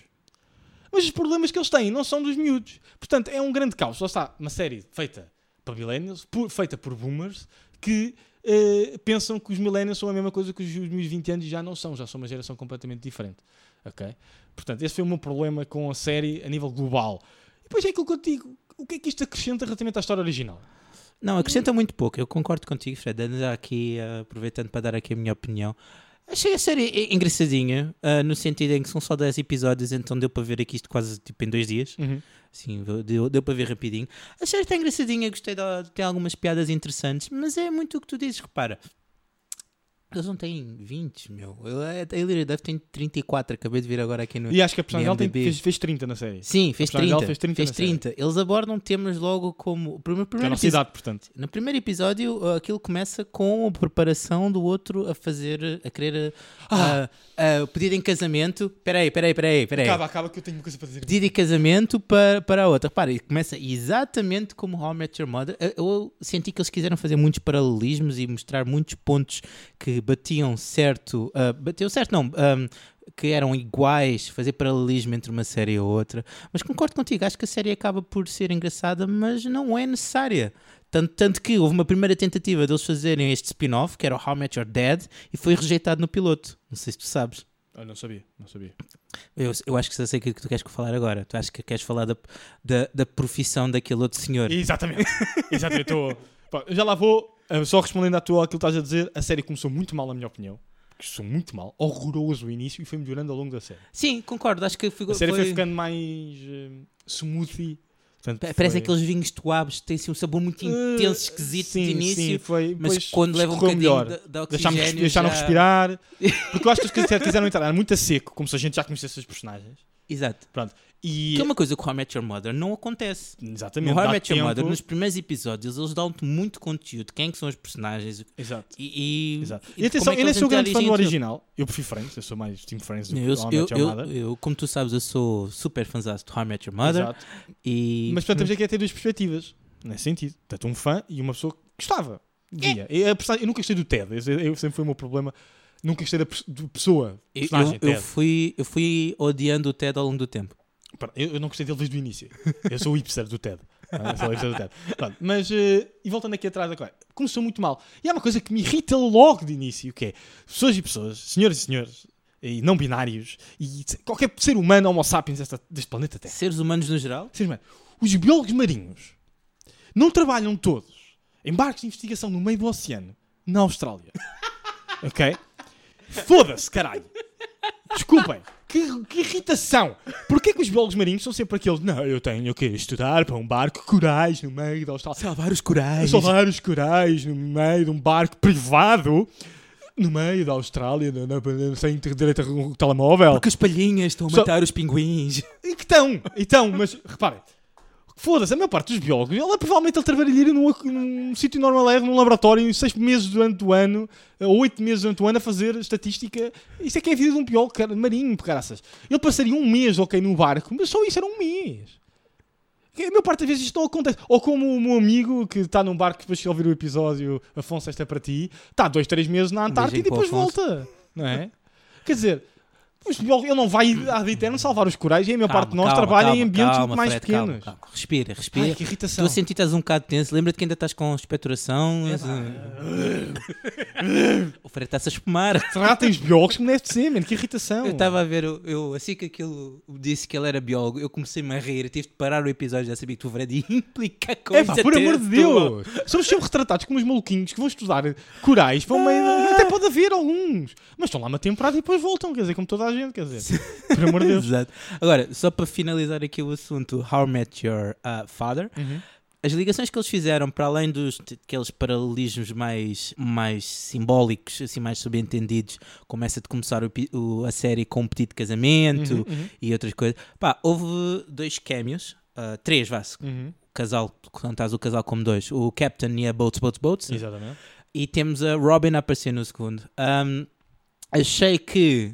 Mas os problemas que eles têm não são dos miúdos. Portanto, é um grande caos. Lá está, uma série feita para millennials, por- feita por boomers, que eh, pensam que os millennials são a mesma coisa que os, os meus 20 anos já não são, já são uma geração completamente diferente. Ok? Portanto, esse foi o meu problema com a série a nível global. E depois é aquilo que eu digo. O que é que isto acrescenta relativamente à história original? Não, acrescenta muito pouco. Eu concordo contigo, Fred. Ando já aqui, eh, aproveitando para dar aqui a minha opinião. Achei a série engraçadinha, eh, no sentido em que são só 10 episódios, então deu para ver aqui isto quase tipo em dois dias. Sim, deu, deu para ver rapidinho. A série está engraçadinha, gostei da tem algumas piadas interessantes, mas é muito o que tu dizes, repara. Eles não têm 20, meu. A Hilary Duff tem 34, acabei de vir agora aqui no. E acho que a personagem IMDb. fez, fez 30 na série. Sim, fez personagem dela 30. fez 30 Fez na série. 30. Eles abordam temas logo como. Primeiro, Que é a primeiro nossa episódio- idade, portanto. no primeiro episódio, uh, aquilo começa com a preparação do outro a fazer, a querer uh, uh, o pedido em casamento. Peraí, peraí, peraí, peraí. Acaba, acaba que eu tenho uma coisa para dizer. Pedido em casamento para, para a outra. Repara, e começa exatamente como How I Met Your Mother. Eu, eu senti que eles quiseram fazer muitos paralelismos e mostrar muitos pontos que batiam certo. Uh, batiam certo, não. um, que eram iguais, fazer paralelismo entre uma série e outra. Mas concordo contigo, acho que a série acaba por ser engraçada, mas não é necessária. Tanto, tanto que houve uma primeira tentativa deles fazerem este spin-off, que era o How I Met Your Dad, e foi rejeitado no piloto. Não sei se tu sabes. Ah, não sabia, não sabia. Eu, eu acho que já sei o que tu queres falar agora. Tu achas que queres falar da, da, da profissão daquele outro senhor. Exatamente. Exatamente. eu tô- já lá vou, só respondendo à tua aquilo que estás a dizer, a série começou muito mal, na minha opinião. Começou muito mal, horroroso o início e foi melhorando ao longo da série. Sim, concordo. Acho que ficou, A série foi, foi- ficando mais eh, smoothie. Portanto, Pa- Parece foi- aqueles vinhos tuabos que têm assim, um sabor muito Eh, intenso, esquisito sim, de início, sim, foi, mas depois quando leva um bocadinho melhor. da Deixámos oxigênio deixaram já- respirar. Porque eu acho que eles quiseram, quiseram entrar muito a seco, como se a gente já conhecesse os personagens. Exato. E, Que é uma coisa que o How I Met Your Mother não acontece. exatamente, No How I Met Your Mother, tempo- nos primeiros episódios, eles dão-te muito conteúdo. Quem é que são os personagens Exato. e... e, Exato. e atenção, é eu nem sou grande fã do original. Eu prefiro Friends, eu sou mais Team Friends do que Eu, How I eu, Met Your eu, Mother. eu, como tu sabes, eu sou super fãzão do How I Met Your Mother. Exato. E... Mas portanto, temos aqui a ter duas perspectivas, nesse sentido. Tanto um fã e uma pessoa que gostava. Via. Eu, a personagem- eu nunca gostei do Ted, esse, eu sempre foi o meu problema. Nunca gostei da pessoa, eu, eu, eu fui, eu fui odiando o Ted ao longo do tempo. Eu, eu não gostei dele desde o início. Eu sou o hipster do TED. Ah, sou o hipster do TED. Pronto, mas, eh, e voltando aqui atrás agora, começou muito mal. E há uma coisa que me irrita logo de início, que é pessoas e pessoas, senhoras e senhores, e não binários, e qualquer ser humano, homo sapiens desta, deste planeta Terra. Seres humanos no geral? Ser humano. Os biólogos marinhos não trabalham todos em barcos de investigação no meio do oceano, na Austrália. ok? Foda-se, caralho. Desculpem. Que, que irritação! Porquê que os biólogos marinhos são sempre aqueles Não, eu tenho que estudar para um barco corais no meio da Austrália. Salvar os corais. Salvar os corais no meio de um barco privado no meio da Austrália, na- na- sem ter direito a um telemóvel. Porque as palhinhas estão a Só- matar os pinguins. E que estão, e estão, mas reparem, foda-se, a maior parte dos biólogos, ela provavelmente ele trabalharia num, num sítio normal, é, num laboratório, seis meses durante o ano, ou oito meses durante o ano, a fazer estatística. Isso é que é a vida de um biólogo cara, marinho, caraças. Ele passaria um mês, ok, no barco, mas só isso era um mês. A maior parte das vezes isto não acontece. Ou como o meu amigo que está num barco, depois de ouvir o episódio, Afonso, esta é para ti, está dois, três meses na Antártida e depois volta. Não é? Quer dizer, biólogos, ele não vai ad eterno salvar os corais e a maior parte de nós Calma, trabalha calma, em ambientes calma, muito mais Fred, calma, pequenos. calma. Respira, respira. Ai, que irritação. Que estás um bocado tenso. Lembra-te que ainda estás com expectoração. o Fred está-se a espumar. Tratem os biólogos como deve de ser, mano. Que irritação. Eu estava a ver, eu, eu- assim que aquilo disse que ele era biólogo, eu comecei-me a rir. Tive de parar o episódio, já sabia que o Fred ia implicar com É pá, por amor de Deus! Somos sempre retratados como os maluquinhos que vão estudar corais para o meio. Ah. Até pode haver alguns. Mas estão lá uma temporada e depois voltam, quer dizer, como toda a gente, quer dizer. Por amor de Deus. Exato. Agora, só para finalizar aqui o assunto, How Met Your uh, Father, Uhum. as ligações que eles fizeram, para além dos aqueles paralelismos mais, mais simbólicos, assim, mais subentendidos, como essa de começar o o- a série com um pedido de casamento Uhum, uhum, e outras coisas, pá, houve dois cameos, uh, três, vá-se, uhum. o casal, estás o casal como dois, o Captain e a Boats, Boats, Boats, Exatamente. e temos a Robin a aparecer no segundo. Um, achei que,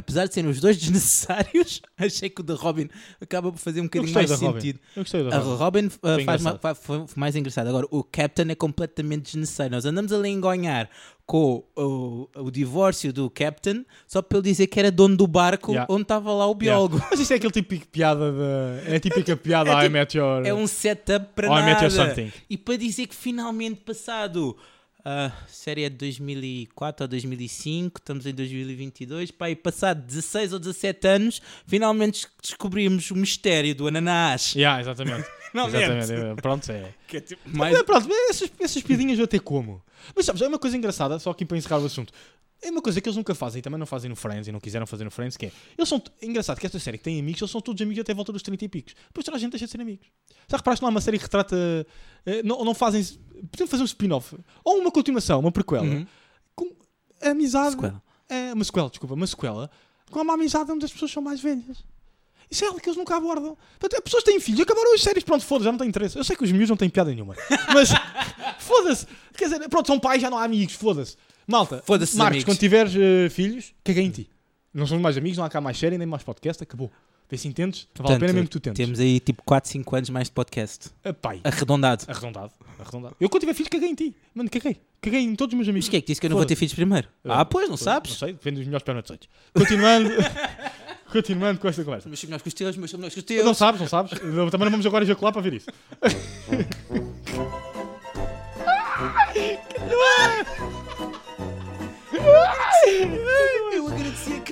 apesar de serem os dois desnecessários, achei que o da Robin acaba por fazer um bocadinho mais da Robin. sentido. Eu gostei da A Robin. Robin uh, Foi faz ma- foi, mais engraçado. Agora, o Captain é completamente desnecessário. Nós andamos ali a engonhar com o, o divórcio do Captain só para ele dizer que era dono do barco Yeah. onde estava lá o biólogo. Mas isso é aquele típico piada da. É a típica piada É I tipo- Met Your. É um setup para Or I Met Your nada. Something. E para dizer que finalmente passado a série é de 2004 ou 2005, estamos em 2022, pá, e passado 16 ou 17 anos, finalmente descobrimos o mistério do ananás. Yeah, exatamente. Finalmente. exatamente. Pronto, é. Que é tipo Mas mais... pronto, mas essas, essas piadinhas eu até como. Mas sabes, é uma coisa engraçada, só aqui para encerrar o assunto. É uma coisa que eles nunca fazem e também não fazem no Friends e não quiseram fazer no Friends, que é. Eles são. É engraçado que esta série que tem amigos, eles são todos amigos até a volta dos 30 e picos. Depois toda a gente deixa de ser amigos. Já reparaste que não há uma série que retrata. eh, não, não fazem. Podiam fazer um spin-off. Ou uma continuação, uma prequela. Uhum. Com a amizade. Sequela. É, uma sequela, desculpa, uma sequela. Com uma amizade onde as pessoas são mais velhas. Isso é algo que eles nunca abordam. Portanto, As pessoas têm filhos, acabaram as séries, pronto, foda-se, já não tem interesse. Eu sei que os miúdos não têm piada nenhuma. Mas, foda-se. Quer dizer, pronto, são pais, já não há amigos, foda-se. Malta, Marcos, amigos. quando tiveres eh, filhos, caguei em ti. Não somos mais amigos, não há cá mais série, nem mais podcast, acabou. Vê se entendes, não vale a pena Portanto, mesmo que tu tentes. Temos aí tipo 4, 5 anos mais de podcast. Ah, pai, Arredondado. arredondado, arredondado. Eu quando tiver filhos, caguei em ti. Mano, caguei. Caguei em todos os meus amigos. Mas que é que disse que eu não vou ter filhos primeiro? Ah, pois, não Não sabes? sei, depende dos melhores espermatozoides. Continuando, continuando com esta conversa. Meus melhores que os teus, meus melhores que os Não teus. sabes, não sabes. Também não vamos agora ejacular para ver isso.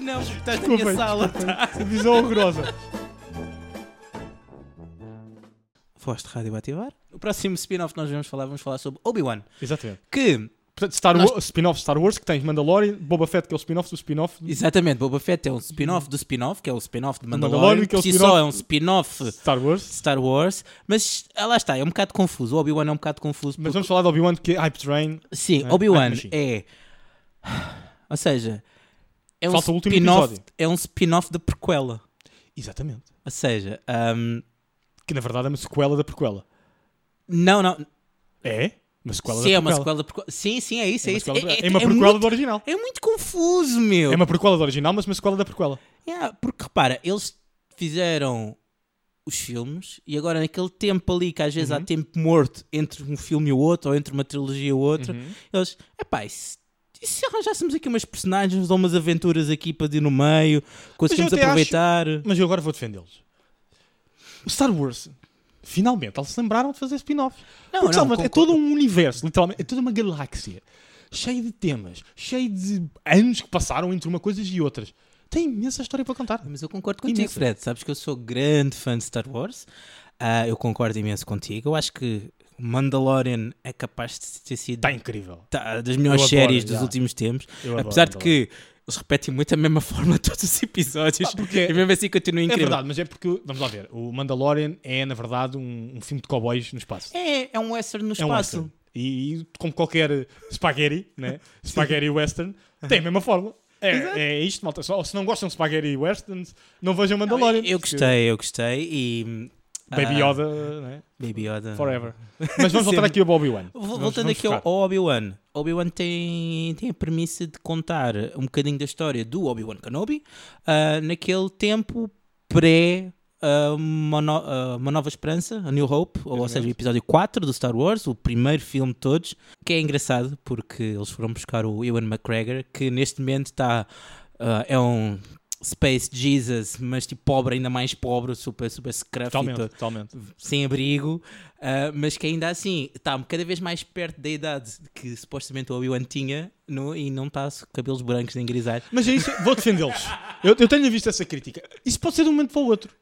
Não, estás na minha sala. desculpem. Visão horrorosa. Voz de rádio a ativar. O próximo spin-off que nós vamos falar, vamos falar sobre Obi-Wan. Exatamente. Que, Portanto, Star Nós- Wars, spin-off Star Wars, que tens Mandalorian, Boba Fett, que é o spin-off do spin-off. exatamente, Boba Fett é um spin-off do spin-off, que é o spin-off de Mandalorian, Mandalorian, que é que si spin-off só é um spin-off Star Wars. Star Wars, mas ah, lá está, é um bocado confuso. O Obi-Wan é um bocado confuso. Mas porque- vamos falar de Obi-Wan, que é Hype Train. Sim, né? Obi-Wan Hype Machine. é. Ou seja, é um Falta o último spin-off episódio. é um spin-off da prequela. Exatamente. Ou seja, ahm, Que na verdade é uma sequela da prequela. não, não. É? Uma sequela Sim, da é uma prequela. sequela da prequela. Sim, sim, é isso, É é, uma, isso. sequela- É, é uma é prequela muito, do original. é muito confuso, meu. É uma prequela do original, mas uma sequela da prequela. Yeah, porque repara, eles fizeram os filmes e agora naquele tempo ali que às vezes há Uhum. tempo morto entre um filme e o outro, ou entre uma trilogia e outra, Uhum. eles, epá, se, e se arranjássemos aqui umas personagens, ou umas aventuras aqui para ir no meio, conseguimos acho- aproveitar. Mas eu agora vou defendê-los. O Star Wars, finalmente, eles se lembraram de fazer spin-off. Não, Porque, não, sabe, é todo um universo, literalmente, é toda uma galáxia, cheio de temas, cheio de anos que passaram entre uma coisa e outras. Tem imensa história para contar. Mas eu concordo contigo, Imensa. Fred. Sabes que eu sou grande fã de Star Wars. Ah, eu concordo imenso contigo. Eu acho que Mandalorian é capaz de ter sido Está incrível. tá, das melhores Eu adoro, séries dos já. últimos tempos. Eu adoro Apesar de que eles repetem muito a mesma forma todos os episódios. Ah, porque- E mesmo assim continua É incrível. verdade, mas é porque, vamos lá ver, o Mandalorian é, na verdade, um, um filme de cowboys no espaço. É, é um western no É espaço. E, e como qualquer spaghetti, né? spaghetti western, tem a mesma fórmula. É, é isto, malta. Só, se não gostam de spaghetti westerns, não vejam Mandalorian. eu porque gostei, eu gostei. E, Baby ah, Yoda, né? Baby Yoda. Forever. Mas vamos voltar aqui ao Bobby Wan. Vol- Vamos- Voltando aqui ao, Obi-Wan. Obi-Wan tem, tem a premissa de contar um bocadinho da história do Obi-Wan Kenobi ah, naquele tempo pré ah, uma, no- ah, Uma Nova Esperança, A New Hope, ou, Exatamente. seja, o episódio 4 do Star Wars, o primeiro filme de todos, que é engraçado porque eles foram buscar o Ewan McGregor, que neste momento está ah, é um Space Jesus, mas tipo pobre, ainda mais pobre, super, super scruffy, Totalmente, totalmente. sem abrigo, ah, mas que ainda assim está cada vez mais perto da idade que supostamente o Obi-Wan tinha no- e não está com cabelos brancos nem grisalhos. Mas é isso, vou defendê-los. Eu, eu tenho visto essa crítica. Isso pode ser de um momento para o outro.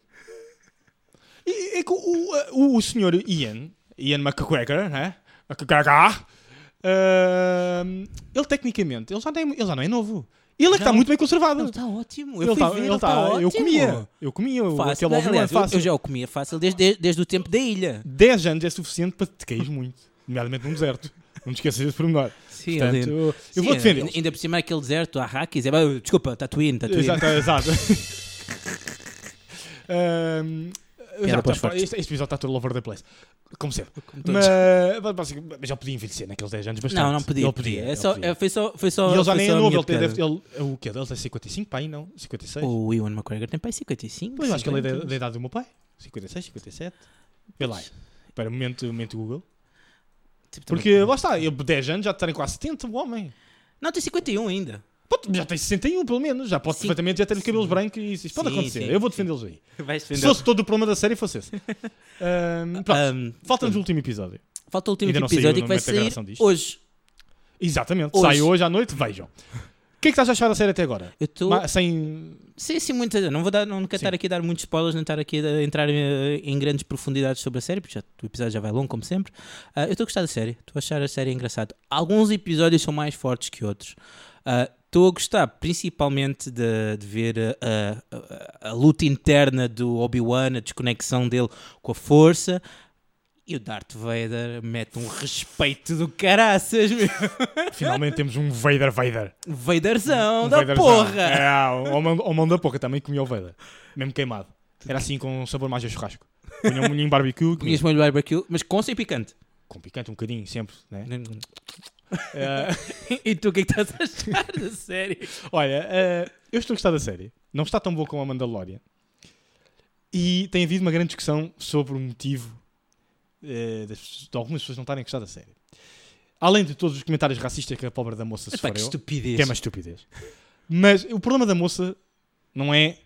E, é que o, o, o senhor Ian, Ian McGregor, né? McGregor, ahm, ele tecnicamente, ele já, nem, ele já não é novo. Ele é que está muito bem conservado. Ele está ótimo. Eu Ele tá- ver, ele ele tá- está eu ótimo. comia. Eu comia Fácil. aquele Aliás, eu, eu já o comia fácil desde, desde, desde o tempo da ilha. 10 anos é suficiente para te cair muito. Nomeadamente num deserto. Não te esqueças desse pormenor. Sim, Portanto, eu, eu Sim, vou defender. ainda, ainda por cima aquele deserto, Arrakis, é, ah, desculpa, Tatooine, Tatooine. Exato, exato. Ahm, já, para os já, este, este episódio está todo all over the place. Como sempre. Como. Mas, mas já podia envelhecer naqueles 10 anos bastante. Não, não podia. Ele podia. É ele só, podia. é, foi só, foi só, E ele já nem é novo. Ele tem, deve, ele, o quê? Ele tem 55 para aí, não? 56? O Ewan McGregor tem pai 55. Pois, eu acho que ele é da, 50. da idade do meu pai. 56, 57. Vê lá. Espera, momento, momento Google. Tipo, Porque, lá está, ele 10 anos já tem quase 70, o homem. Não, tem 51 ainda. Pô, já tem 61 pelo menos, já pode Sim. perfeitamente já ter os cabelos brancos e isso, pode Sim, acontecer. sim, eu vou defendê-los aí. Se fosse todo o problema da série, fosse esse. Pronto, Ahm, falta-nos o último episódio. Falta o último Ainda episódio que vai sair hoje. Exatamente, Hoje. sai hoje à noite, vejam. O que é que estás a achar da série até agora? Eu estou. Ma- Sem. Sim, sim, muito. Não vou dar, não quero Sim. estar aqui a dar muitos spoilers, nem estar aqui a entrar em, em grandes profundidades sobre a série, porque já, o episódio já vai longo, como sempre. Ah, eu estou a gostar da série, estou a achar a série engraçada. Alguns episódios são mais fortes que outros. Ah, Estou a gostar principalmente de, de ver a, a- a- luta interna do Obi-Wan, a desconexão dele com a força. E o Darth Vader mete um respeito do caraças, meu. Finalmente temos um Vader Vader. Vaderzão Um da Vaderzão. porra! É, o mão, da porra também comia o Vader. Mesmo queimado. Era assim com um sabor mais a churrasco. Punha um molhinho barbecue. Punhas molho barbecue, mas com sem picante. Com picante um bocadinho, sempre. Né? Eh, e tu o que é que estás a achar da série? olha, eh, eu estou a gostar da série. Não está tão boa como a Mandalorian. E tem havido uma grande discussão sobre o motivo das pessoas- de algumas pessoas não estarem a gostar da série. Além de todos os comentários racistas que a pobre da moça Epá, que sofreu. estupidez. Que é uma estupidez. Mas o problema da moça não é,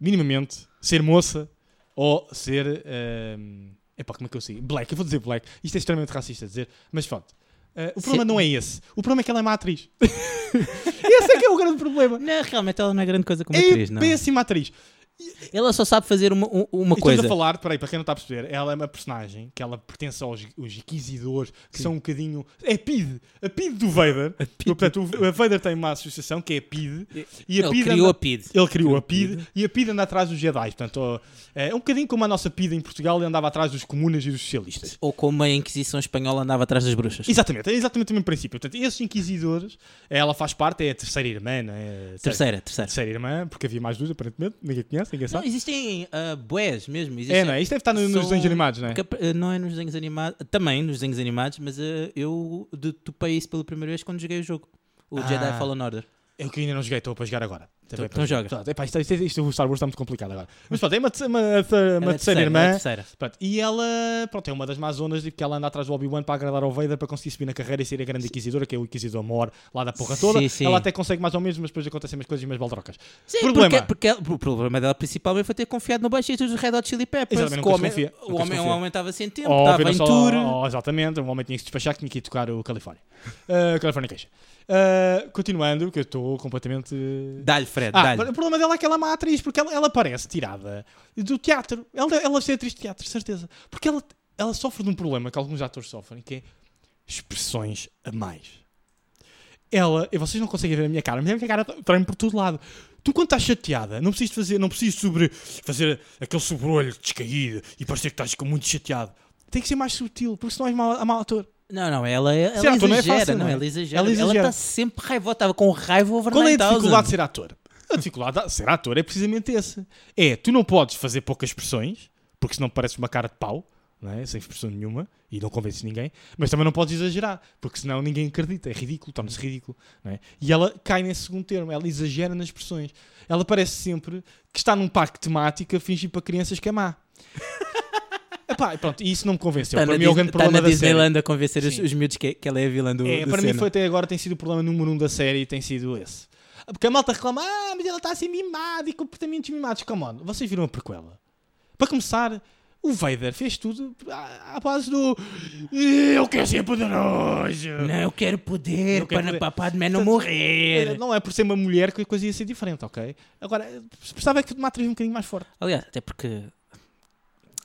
minimamente, ser moça ou ser. ehm, epá, como é que eu sei? Black. Eu vou dizer black. Isto é extremamente racista dizer, mas pronto. Uh, o problema não é esse. O problema é que ela é má atriz. esse é que é o grande problema. Não, realmente ela não é grande coisa como é atriz, não. péssima atriz. Ela só sabe fazer uma, um- uma E coisa. Estamos a falar, peraí, para quem não está a perceber, ela é uma personagem que ela pertence aos os inquisidores, que são um bocadinho. É a PID, a PID do Vader. Portanto, o Vader tem uma associação que é a PID. E a Ele PID criou anda- a PID. Ele criou a PID. PID e a PID anda atrás dos Jedi. Portanto, ó, é um bocadinho como a nossa PID em Portugal e andava atrás dos comunas e dos socialistas. Ou como a Inquisição Espanhola andava atrás das bruxas. Exatamente, é exatamente o mesmo princípio. Portanto, esses inquisidores, ela faz parte, é a terceira irmã, não é? Terceira, terceira. Terceira irmã, porque havia mais duas, aparentemente, ninguém conhece, ninguém Não, sabe. existem uh, bués mesmo. Existem, É, não é? Isto deve estar no- nos desenhos animados, não é? Porque, uh, não é nos desenhos animados, também nos desenhos animados, mas uh, eu de- topei isso pela primeira vez quando joguei o jogo. O Ah. Jedi Fallen Order. Eu que ainda não joguei, estou para jogar agora. Também Então para joga. Pronto, epá, isto, isto, isto, o Star Wars está muito complicado agora. Mas pronto, é uma, uma, uma, Ela é terceira irmã. é terceira. Pronto, e ela pronto, é uma das más zonas de que ela anda atrás do Obi-Wan para agradar ao Vader para conseguir subir na carreira e ser a grande inquisidora, que é o Inquisidor Mor lá da porra toda. Sim, sim. Ela até consegue mais ou menos, mas depois acontecem umas coisas e umas baldrocas. Sim, Problema. Porque, porque o problema dela principalmente foi ter confiado no baixista dos Red Hot Chili Peppers. Exatamente, o homem, confia, o homem, confia. homem estava sem tempo, estava em tour. oh, exatamente, o homem tinha que se despachar que tinha que ir tocar o California. Uh, Californication. Uh, continuando, que eu estou completamente. Dá-lhe, Fred, Ah, dá-lhe. o problema dela é que ela é má atriz, porque ela, ela parece tirada do teatro. Ela, ela deve ser atriz de teatro, certeza. Porque ela, ela sofre de um problema que alguns atores sofrem, que é expressões a mais. Ela, e vocês não conseguem ver a minha cara, mas a minha cara treme por todo lado. Tu quando estás chateada, não precisas fazer, não precisas sobre, fazer aquele sobrolho descaído e parecer que estás com muito chateado. Tem que ser mais sutil, porque senão és mau, mau ator. Não, não, ela, ela Ser ator não é exagera. fácil, não, não é? ela exagera. Ela Ela exagera. está sempre raivosa, estava com raiva over Qual é a 9000. dificuldade de ser ator? A dificuldade de ser ator é precisamente esse. É, tu não podes fazer poucas expressões, porque senão pareces uma cara de pau, não é? sem expressão nenhuma, e não convences ninguém, mas também não podes exagerar, porque senão ninguém acredita, é ridículo, torna-se ridículo. Não é? E ela cai nesse segundo termo, ela exagera nas expressões. Ela parece sempre que está num parque temático a fingir para crianças que é má. Epá, pronto, e isso não me convenceu. Está para mim é o grande está problema da série. Disneyland a convencer os, os miúdos que, que ela é a vilã do, É, para mim cena. foi até agora tem sido o problema número um da série tem sido esse. Porque a malta reclama, ah, mas ela está a ser mimada e comportamentos mimados. Come on, vocês viram a prequela. Para começar, o Vader fez tudo à, à base do eu quero ser poderoso. Não, eu quero poder Eu quero para poder. Papai de Man não morrer. Não é por ser uma mulher que a coisa ia ser diferente, ok? Agora, precisava que uma atriz um bocadinho mais forte. Aliás, até porque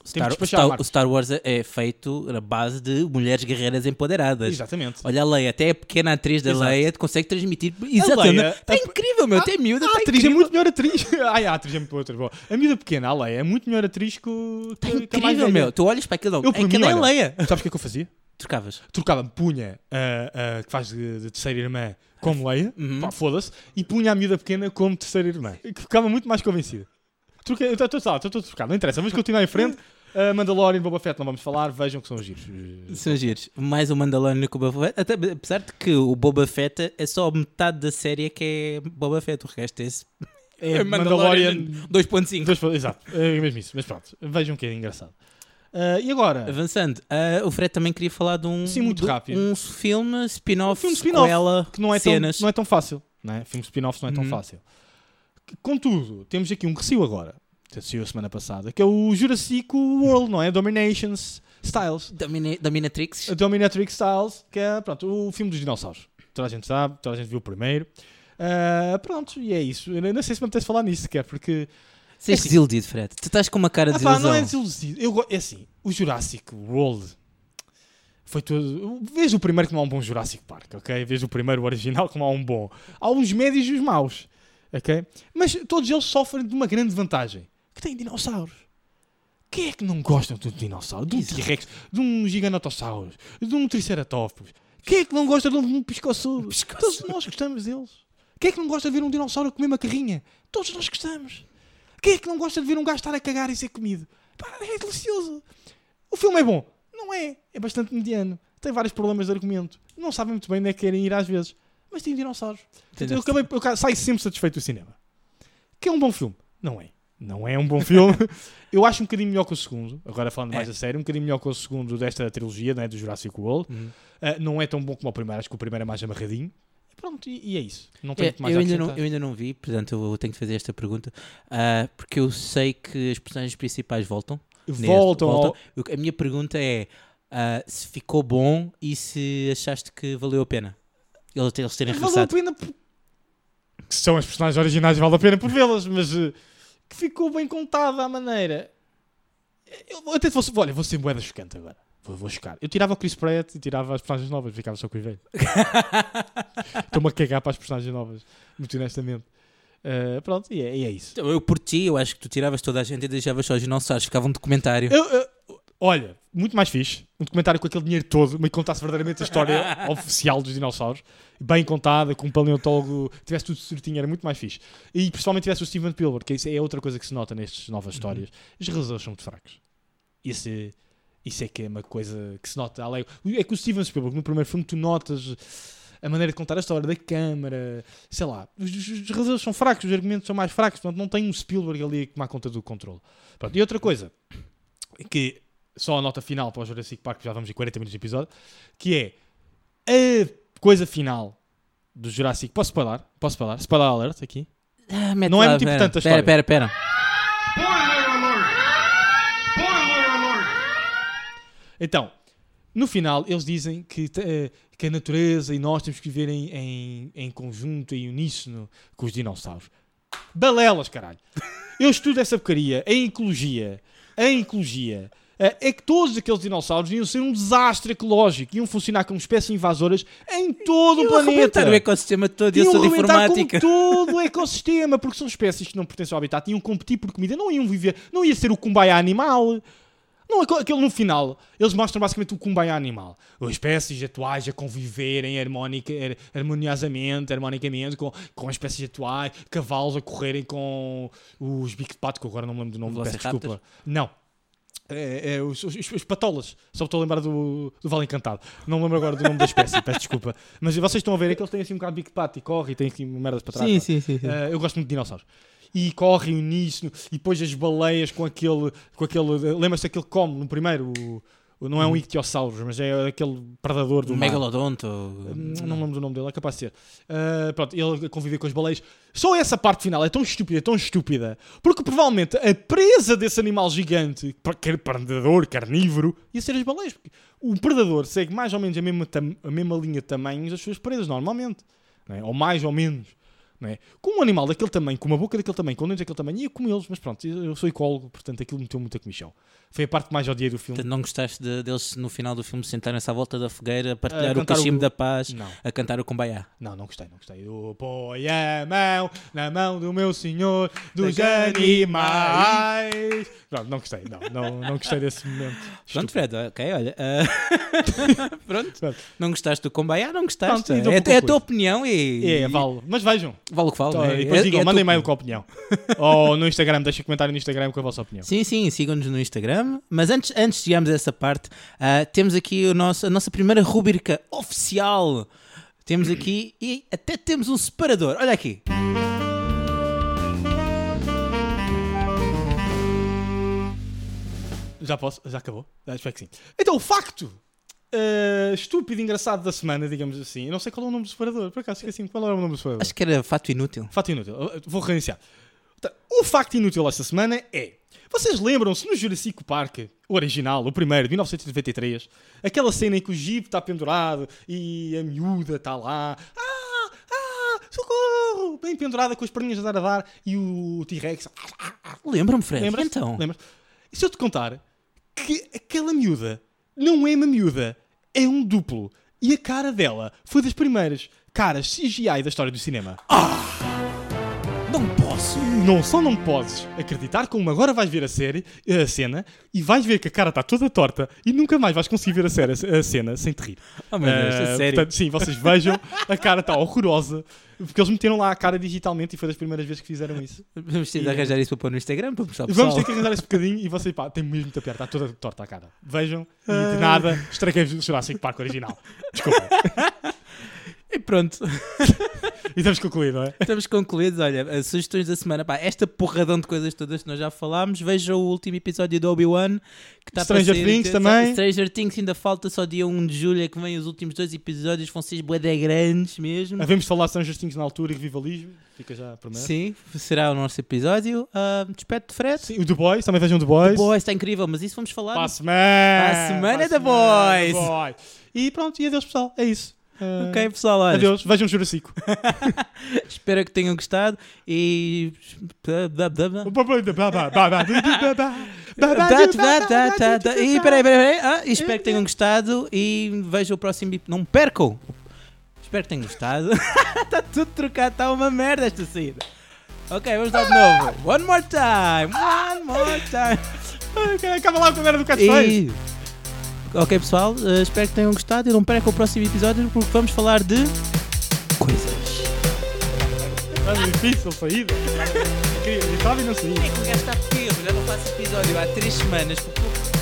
Star, que Star- o Star Wars é- é feito na base de mulheres guerreiras empoderadas. Exatamente. Olha a Leia, até a pequena atriz da Exato. Leia consegue transmitir. Exatamente. Leia, Está a- incrível, meu. a- Tem miúda, A está atriz é incrível. muito melhor atriz. Ai, a atriz é muito outra. Boa. A miúda pequena, a Leia, é muito melhor atriz que, o- que, que a mais incrível, velha. meu. Tu olhas para aquilo, Eu, por mim, aquilo é a olha, Leia. Sabes o que é que eu fazia? Trocavas. trocava-me, punha a, a que faz de, de terceira irmã como Leia, Uhum. foda-se, e punha a miúda pequena como terceira irmã. Que ficava muito mais convencido. Troquei- Eu estou a trocar, não interessa, vamos continuar em frente. Uh, Mandalorian e Boba Fett não vamos falar, vejam que são os giros. São giros. Mais o Mandalorian que o Boba Fett. Até, apesar de que o Boba Fett é só metade da série que é Boba Fett. O resto é esse. É Mandalorian Mandalorian. 2.5. Dois, exato, é mesmo isso, mas pronto, vejam que é engraçado. Uh, e agora? Avançando, ah, o Fred também queria falar de um, Sim, muito rápido. um filme spin-off, Um filme spin-off, sequela, Que não é, tão, cenas. não é tão fácil. Não é? Filmes spin-offs não é tão Uhum. fácil. Contudo, temos aqui um que saiu agora, que saiu a semana passada, que é o Jurassic World, não é? Dominations Styles. Domina- Dominatrix. A Dominatrix Styles, que é pronto, o filme dos dinossauros. Toda a gente sabe, toda a gente viu o primeiro. Ah, pronto, e é isso. Eu não sei se me apetece falar nisso, que é porque. Vocês assim- desiludido, Fred. Tu estás com uma cara de Ah, pá, não é desiludido. Eu, é assim, o Jurassic World foi todo. Vejo o primeiro que não há um bom Jurassic Park, ok? Vejo o primeiro original que não há um bom. Há uns médios e os maus, ok? Mas todos eles sofrem de uma grande vantagem: que têm dinossauros. Quem é que não gosta de um dinossauro? De um. T-Rex, de um Giganotosaurus, de um Triceratops? Quem é que não gosta de um pescoçudo? Todos nós gostamos deles. Quem é que não gosta de ver um dinossauro comer uma carrinha? Todos nós gostamos. Quem é que não gosta de ver um gajo estar a cagar e ser comido? Pá, é delicioso. O filme é bom. Não é. É bastante mediano. Tem vários problemas de argumento. Não sabem muito bem onde é que querem ir às vezes. Mas tem dinossauros. Portanto, eu, acabei, eu saio sempre satisfeito do cinema. Que é um bom filme. Não é. Não é um bom filme. eu acho um bocadinho melhor que o segundo. Agora falando mais É. a sério. Um bocadinho melhor que o segundo desta trilogia, né, do Jurassic World. Uhum. Ah, não é tão bom como o primeiro. Acho que o primeiro é mais amarradinho. E pronto. E, e é isso. Não tenho É, mais eu, a ainda não, eu ainda não vi, portanto eu tenho que fazer esta pergunta. ah, porque eu sei que as personagens principais voltam. neste, Voltam ao- A minha pergunta é: ah, se ficou bom e se achaste que valeu a pena eles eles terem Valeu a regressado. pena por- que são as personagens originais, vale a pena por vê-las, mas eh, que ficou bem contada à maneira. Eu até fosse, olha, vou ser moeda chocante agora. Vou, vou chocar. Eu tirava o Chris Pratt e tirava as personagens novas, ficava só com o velho. Estou-me a cagar para as personagens novas, muito honestamente. Eh, pronto, e é, e é isso. Então, Eu por ti, eu acho que tu tiravas toda a gente e deixavas só os dinossauros, ficava um documentário. Eu, eu- olha, muito mais fixe. Um documentário com aquele dinheiro todo, me contasse verdadeiramente a história oficial dos dinossauros, bem contada, com um paleontólogo, tivesse tudo certinho, era muito mais fixe. E principalmente tivesse o Steven Spielberg, que isso é outra coisa que se nota nestas novas histórias. Os realizadores são muito fracos. Isso é, isso é que é uma coisa que se nota. além- É que o Steven Spielberg, no primeiro filme, tu notas a maneira de contar a história da câmara, sei lá, os, os, os realizadores são fracos, os argumentos são mais fracos, portanto não tem um Spielberg ali a tomar conta do controle. Pronto, e outra coisa, que só a nota final para o Jurassic Park, já vamos em 40 minutos de episódio, que é a coisa final do Jurassic. Posso spoiler? Posso spoiler? Spoiler alert aqui. Ah, Não é lá, muito pera, importante a Pera, história. pera, pera. Spoiler alert! Spoiler alert! Então, no final, eles dizem que, eh, que a natureza e nós temos que viver em, em, em conjunto, em uníssono com os dinossauros. Balelas, caralho. Eu estudo essa porcaria em ecologia. Em ecologia. Eh, É que todos aqueles dinossauros iam ser um desastre ecológico, iam funcionar como espécies invasoras em todo o planeta. o ecossistema todo Iam de informática. com todo o ecossistema, porque são espécies que não pertencem ao habitat, iam competir por comida, não iam viver, não ia ser o kumbaya animal. Não, aquele no final, eles mostram basicamente o kumbaya animal. As espécies atuais a conviverem harmónica, har- harmoniosamente, harmonicamente com, com as espécies atuais, cavalos a correrem com os bico de pato, que agora não me lembro do nome, peço desculpa. Não. É, é, os, os, os patolas, só estou a lembrar do, do Vale Encantado. Não lembro agora do nome da espécie, peço desculpa. Mas vocês estão a ver é que eles têm assim um bocado de bico de pato e corre e têm assim merdas para trás. Sim, pá. sim, sim. sim. Uh, eu gosto muito de dinossauros. E correm uníssono, e depois as baleias com aquele. Com aquele Lembra-se daquele come no primeiro? O- não é um ictiossauros, mas é aquele predador do Um megalodonto. Hum, Não lembro do nome dele, é capaz de ser. Uh, pronto, ele a conviver com as baleias. Só essa parte final é tão estúpida, tão estúpida, porque provavelmente a presa desse animal gigante, quer predador, carnívoro, ia ser as baleias. Porque o predador segue mais ou menos a mesma, a mesma linha de tamanhos das suas presas, normalmente. é? Ou mais ou menos. Não é? Com um animal daquele tamanho, com uma boca daquele tamanho, com dentes daquele tamanho, ia comê-los, mas pronto, eu sou ecólogo, portanto aquilo meteu muita comichão. Foi a parte mais odiei do filme. Portanto, não gostaste de- deles no final do filme sentarem-se à volta da fogueira a partilhar o cantar cachimbo o- da paz, Não. a cantar o Kumbaya. Não, não gostei, não gostei. Eu põe a mão na mão do meu senhor dos animais. Não, não gostei, não, não, não gostei desse momento. Pronto. Fred, ok, olha. ah, Pronto, Pronto. não gostaste do Kumbaya? Não gostaste. Pronto, é, é a coisa. tua opinião e. É, vale. Mas vejam. Vale o que vale. E depois É- digam, é mandem tua e-mail com a opinião. Ou no Instagram, deixem comentário no Instagram com a vossa opinião. Sim, sim, sigam-nos no Instagram. Mas antes, antes de chegarmos a essa parte, ah, temos aqui o nosso, a nossa primeira rúbrica oficial. Temos aqui e até temos um separador. Olha aqui. Já posso? Já acabou? Ah, espero que sim. Então, o facto eh, estúpido e engraçado da semana, digamos assim. Eu não sei qual é o nome do separador. Por acaso, esqueci qual era o nome do separador. Acho que era fato inútil. Fato inútil. Vou reiniciar. Portanto, O facto inútil esta semana é. Vocês lembram-se no Jurassic Park, o original, o primeiro, de 1993, aquela cena em que o Jeep está pendurado e a miúda está lá. Ah! Ah! Socorro! Bem pendurada com as perninhas a dar a dar e o T-Rex. Lembra-me, Fred. Lembras? Então. Lembras? E se eu te contar que aquela miúda não é uma miúda, é um duplo. E a cara dela foi das primeiras caras CGI da história do cinema. Não posso. Não só não podes acreditar, como agora vais ver a série, a cena, e vais ver que a cara está toda torta e nunca mais vais conseguir ver a, série, a cena sem te rir. Oh, meu Deus, Ah, a sério. portanto, sim, vocês vejam, a cara está horrorosa, porque eles meteram lá a cara digitalmente e foi das primeiras vezes que fizeram isso. Vamos ter de arranjar isso para pôr no Instagram para mostrar. Vamos ter que arranjar esse bocadinho e vocês, pá, tem mesmo muita piada, está toda torta a cara. Vejam, e de nada, estraguei o Jurassic Park original. Desculpa. E pronto. E estamos concluídos, não é? Estamos concluídos. Olha, as sugestões da semana. Pá, esta porradão de coisas todas que nós já falámos. Veja o último episódio do Obi-Wan. que está para Stranger sair. Things também. Stranger Things ainda falta só dia 1 de julho. É que vem os últimos dois episódios. Vão ser bué grandes mesmo. Havemos falar de Stranger Things na altura e revivalismo. Fica já a promessa. Sim, será o nosso episódio. Uh, Despede de Fred. Sim, o The Boys, também vejam The Boys. The Boys está incrível, mas isso vamos falar. Para a semana. Para a semana Para a The semana, Boys. The Boys. E pronto, e adeus pessoal. É isso. Uh, Ok, pessoal, olha. Adeus, vejam Jurassic. Espero que tenham gostado e. E peraí, peraí, peraí. Ah, espero que tenham gostado e vejam o próximo. ep- Não percam! Espero que tenham gostado. Está tudo trocado, está uma merda esta saída. Ok, vamos dar de novo. One more time! One more time! Acaba lá com a merda do Catface. Ok, pessoal, eh, espero que tenham gostado e não percam o próximo episódio porque vamos falar de. coisas. É difícil saída. Queria, estava e não saía. É que o gajo está perro, já não faço episódio há três semanas porque